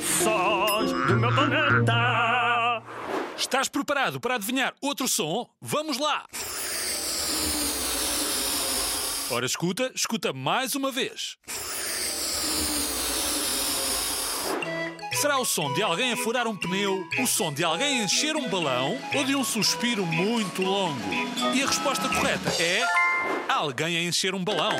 Sons do meu planeta. Estás preparado para adivinhar outro som? Vamos lá! Ora, escuta, escuta mais uma vez. Será o som de alguém a furar um pneu, o som de alguém a encher um balão ou de um suspiro muito longo? E a resposta correta é alguém a encher um balão.